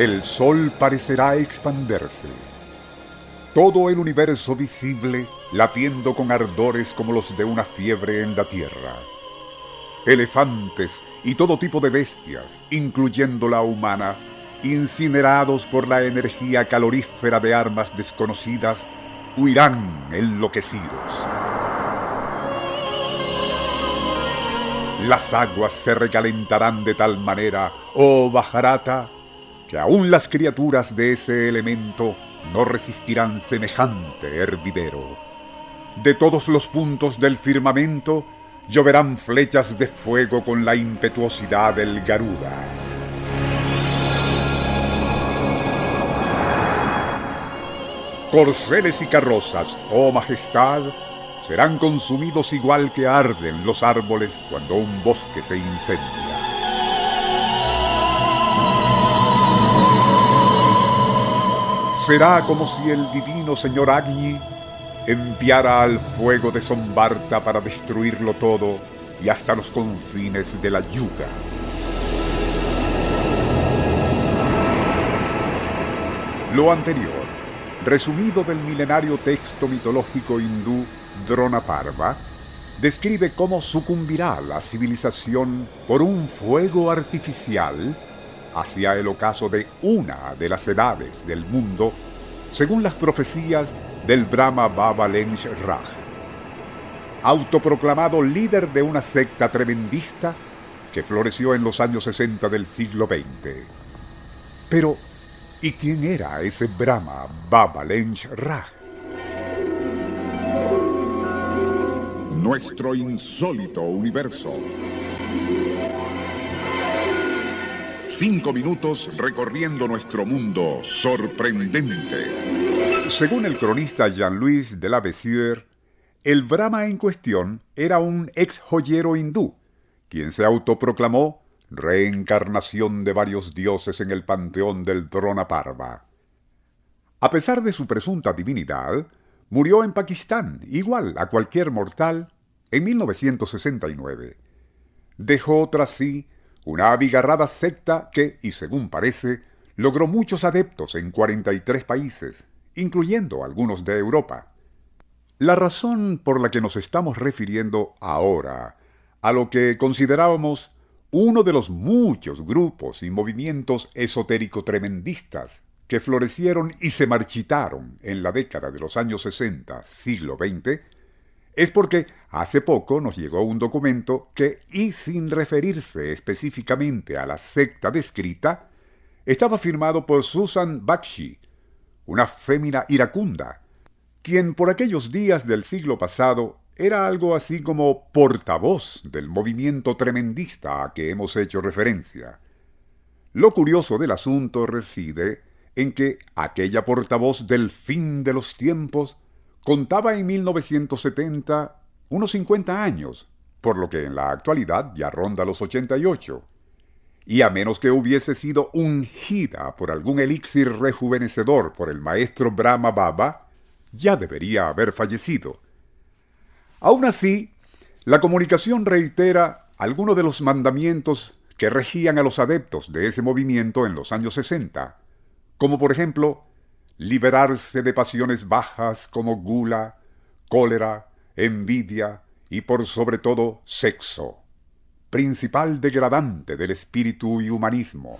El sol parecerá expanderse. Todo el universo visible latiendo con ardores como los de una fiebre en la tierra. Elefantes y todo tipo de bestias, incluyendo la humana, incinerados por la energía calorífera de armas desconocidas, huirán enloquecidos. Las aguas se recalentarán de tal manera, oh Bajarata, que aún las criaturas de ese elemento no resistirán semejante hervidero. De todos los puntos del firmamento lloverán flechas de fuego con la impetuosidad del Garuda. Corceles y carrozas, oh majestad, serán consumidos igual que arden los árboles cuando un bosque se incendia. Será como si el divino señor Agni enviara al fuego de Sombarta para destruirlo todo y hasta los confines de la yuga. Lo anterior, resumido del milenario texto mitológico hindú Dronaparva, describe cómo sucumbirá la civilización por un fuego artificial hacia el ocaso de una de las edades del mundo, según las profecías del Brahma Baba Lensh Raj. Autoproclamado líder de una secta tremendista que floreció en los años 60 del siglo XX. Pero, ¿y quién era ese Brahma Baba Lensh Raj? Nuestro insólito universo. Cinco minutos recorriendo nuestro mundo sorprendente. Según el cronista Jean-Louis de la Bessière, el Brahma en cuestión era un ex joyero hindú, quien se autoproclamó reencarnación de varios dioses en el panteón del Dronaparva. A pesar de su presunta divinidad, murió en Pakistán, igual a cualquier mortal, en 1969. Dejó tras sí una abigarrada secta que, y según parece, logró muchos adeptos en 43 países, incluyendo algunos de Europa. La razón por la que nos estamos refiriendo ahora a lo que considerábamos uno de los muchos grupos y movimientos esotérico tremendistas que florecieron y se marchitaron en la década de los años 60, siglo XX, es porque hace poco nos llegó un documento que, y sin referirse específicamente a la secta descrita, estaba firmado por Susan Bakshi, una fémina iracunda, quien por aquellos días del siglo pasado era algo así como portavoz del movimiento tremendista a que hemos hecho referencia. Lo curioso del asunto reside en que aquella portavoz del fin de los tiempos Contaba en 1970 unos 50 años, por lo que en la actualidad ya ronda los 88. Y a menos que hubiese sido ungida por algún elixir rejuvenecedor por el maestro Brahma Baba, ya debería haber fallecido. Aún así, la comunicación reitera algunos de los mandamientos que regían a los adeptos de ese movimiento en los años 60, como por ejemplo liberarse de pasiones bajas como gula, cólera, envidia y por sobre todo sexo, principal degradante del espíritu y humanismo.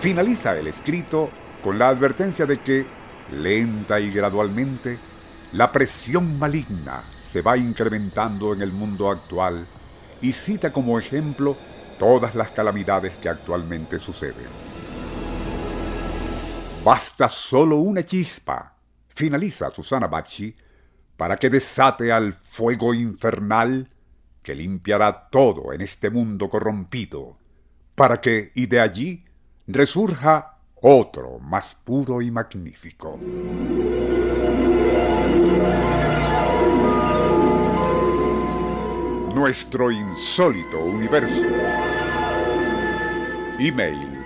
Finaliza el escrito con la advertencia de que, lenta y gradualmente, la presión maligna se va incrementando en el mundo actual y cita como ejemplo todas las calamidades que actualmente suceden. Basta solo una chispa, finaliza Susana Bacci, para que desate al fuego infernal que limpiará todo en este mundo corrompido, para que, y de allí, resurja otro más puro y magnífico. Nuestro insólito universo. Email